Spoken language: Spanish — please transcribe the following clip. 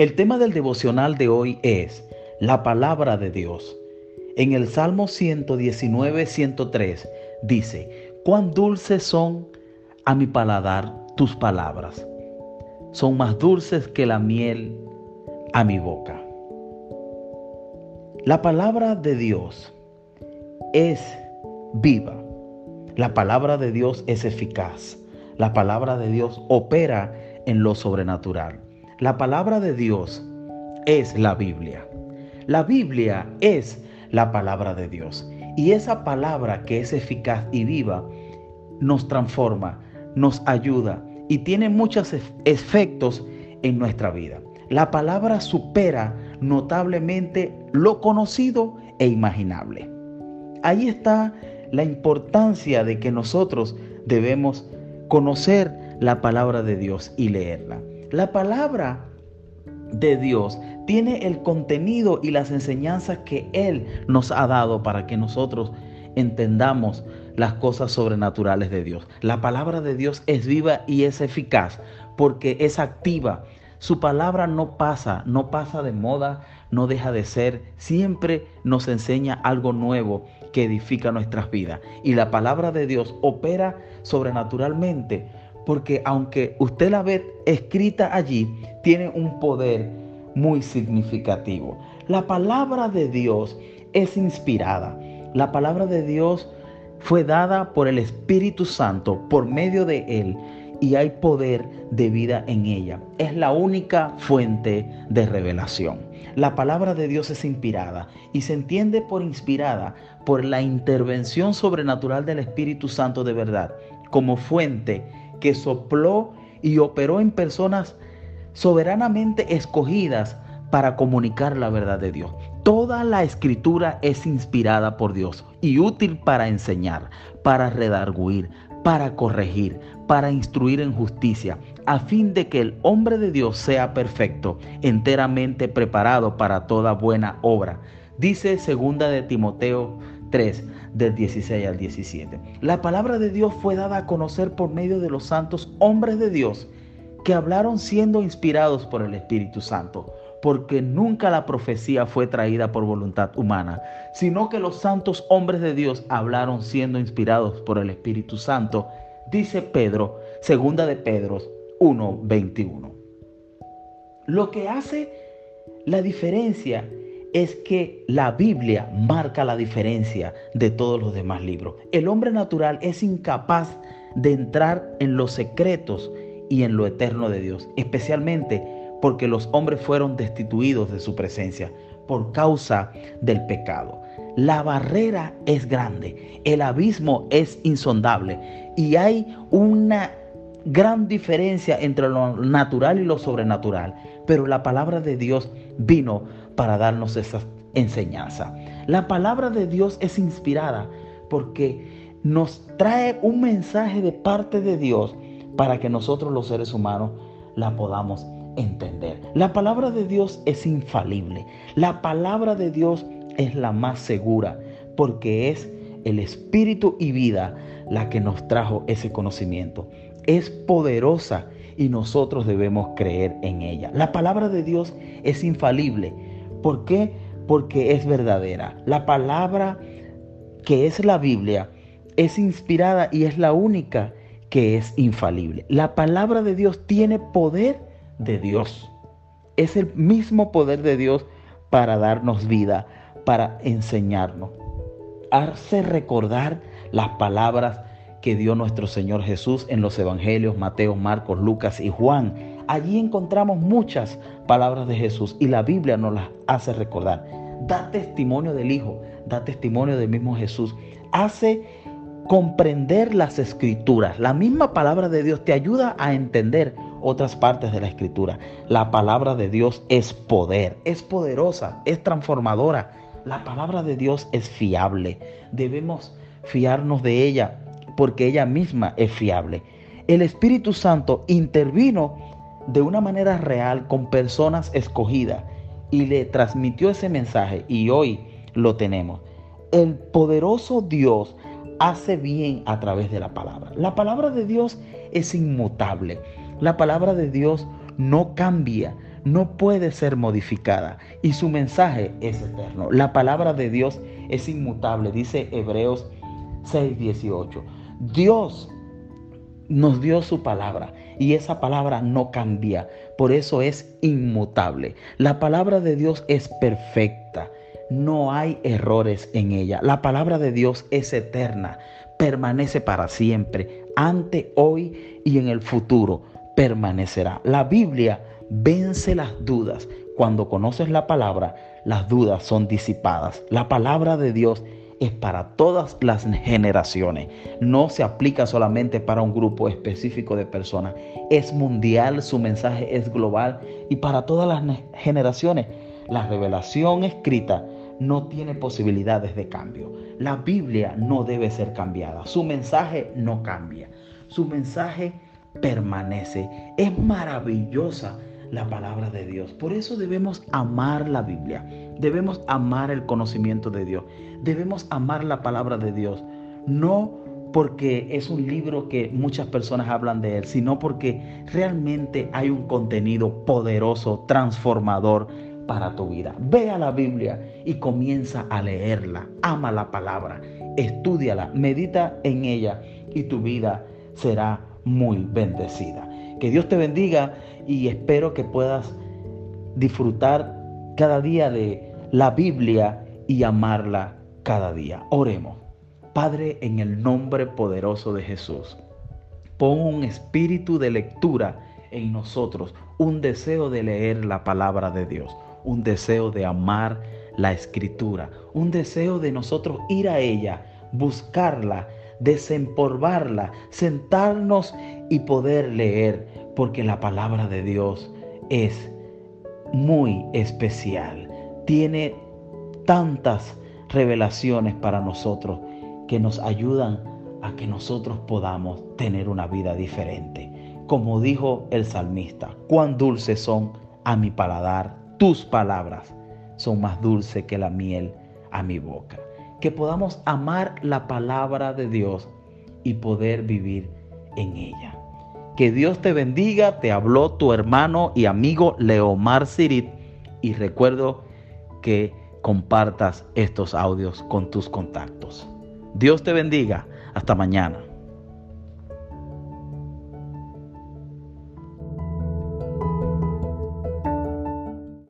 El tema del devocional de hoy es la palabra de Dios. En el Salmo 119, 103 dice, cuán dulces son a mi paladar tus palabras. Son más dulces que la miel a mi boca. La palabra de Dios es viva. La palabra de Dios es eficaz. La palabra de Dios opera en lo sobrenatural. La palabra de Dios es la Biblia. La Biblia es la palabra de Dios. Y esa palabra que es eficaz y viva nos transforma, nos ayuda y tiene muchos efectos en nuestra vida. La palabra supera notablemente lo conocido e imaginable. Ahí está la importancia de que nosotros debemos conocer la palabra de Dios y leerla. La palabra de Dios tiene el contenido y las enseñanzas que Él nos ha dado para que nosotros entendamos las cosas sobrenaturales de Dios. La palabra de Dios es viva y es eficaz porque es activa. Su palabra no pasa, no pasa de moda, no deja de ser, siempre nos enseña algo nuevo que edifica nuestras vidas. Y la palabra de Dios opera sobrenaturalmente porque aunque usted la ve escrita allí, tiene un poder muy significativo. La palabra de Dios es inspirada. La palabra de Dios fue dada por el Espíritu Santo, por medio de Él, y hay poder de vida en ella. Es la única fuente de revelación. La palabra de Dios es inspirada y se entiende por inspirada por la intervención sobrenatural del Espíritu Santo de verdad, como fuente que sopló y operó en personas soberanamente escogidas para comunicar la verdad de Dios. Toda la escritura es inspirada por Dios y útil para enseñar, para redarguir, para corregir, para instruir en justicia, a fin de que el hombre de Dios sea perfecto, enteramente preparado para toda buena obra. Dice segunda de Timoteo 3, del 16 al 17. La palabra de Dios fue dada a conocer por medio de los santos hombres de Dios que hablaron siendo inspirados por el Espíritu Santo, porque nunca la profecía fue traída por voluntad humana, sino que los santos hombres de Dios hablaron siendo inspirados por el Espíritu Santo, dice Pedro, segunda de Pedro 1:21. Lo que hace la diferencia es que la Biblia marca la diferencia de todos los demás libros. El hombre natural es incapaz de entrar en los secretos y en lo eterno de Dios, especialmente porque los hombres fueron destituidos de su presencia por causa del pecado. La barrera es grande, el abismo es insondable y hay una gran diferencia entre lo natural y lo sobrenatural, pero la palabra de Dios vino para darnos esa enseñanza. La palabra de Dios es inspirada porque nos trae un mensaje de parte de Dios para que nosotros los seres humanos la podamos entender. La palabra de Dios es infalible. La palabra de Dios es la más segura porque es el espíritu y vida la que nos trajo ese conocimiento. Es poderosa y nosotros debemos creer en ella. La palabra de Dios es infalible ¿Por qué? Porque es verdadera. La palabra que es la Biblia es inspirada y es la única que es infalible. La palabra de Dios tiene poder de Dios. Es el mismo poder de Dios para darnos vida, para enseñarnos. Hace recordar las palabras que dio nuestro Señor Jesús en los evangelios Mateo, Marcos, Lucas y Juan Allí encontramos muchas palabras de Jesús y la Biblia nos las hace recordar. Da testimonio del Hijo, da testimonio del mismo Jesús. Hace comprender las escrituras. La misma palabra de Dios te ayuda a entender otras partes de la escritura. La palabra de Dios es poder, es poderosa, es transformadora. La palabra de Dios es fiable. Debemos fiarnos de ella porque ella misma es fiable. El Espíritu Santo intervino de una manera real con personas escogidas y le transmitió ese mensaje y hoy lo tenemos. El poderoso Dios hace bien a través de la palabra. La palabra de Dios es inmutable. La palabra de Dios no cambia, no puede ser modificada y su mensaje es eterno. La palabra de Dios es inmutable, dice Hebreos 6:18. Dios nos dio su palabra y esa palabra no cambia, por eso es inmutable. La palabra de Dios es perfecta, no hay errores en ella. La palabra de Dios es eterna, permanece para siempre, ante, hoy y en el futuro permanecerá. La Biblia vence las dudas. Cuando conoces la palabra, las dudas son disipadas. La palabra de Dios es para todas las generaciones. No se aplica solamente para un grupo específico de personas. Es mundial, su mensaje es global y para todas las generaciones. La revelación escrita no tiene posibilidades de cambio. La Biblia no debe ser cambiada. Su mensaje no cambia. Su mensaje permanece. Es maravillosa la palabra de Dios. Por eso debemos amar la Biblia. Debemos amar el conocimiento de Dios. Debemos amar la palabra de Dios. No porque es un libro que muchas personas hablan de él, sino porque realmente hay un contenido poderoso, transformador para tu vida. Ve a la Biblia y comienza a leerla. Ama la palabra, estudiala, medita en ella y tu vida será muy bendecida. Que Dios te bendiga y espero que puedas disfrutar cada día de la Biblia y amarla cada día. Oremos. Padre, en el nombre poderoso de Jesús, pon un espíritu de lectura en nosotros, un deseo de leer la palabra de Dios, un deseo de amar la escritura, un deseo de nosotros ir a ella, buscarla, desempolvarla, sentarnos y poder leer, porque la palabra de Dios es muy especial. Tiene tantas revelaciones para nosotros que nos ayudan a que nosotros podamos tener una vida diferente. Como dijo el salmista, cuán dulces son a mi paladar tus palabras, son más dulces que la miel a mi boca que podamos amar la palabra de Dios y poder vivir en ella. Que Dios te bendiga, te habló tu hermano y amigo Leomar Sirit y recuerdo que compartas estos audios con tus contactos. Dios te bendiga, hasta mañana.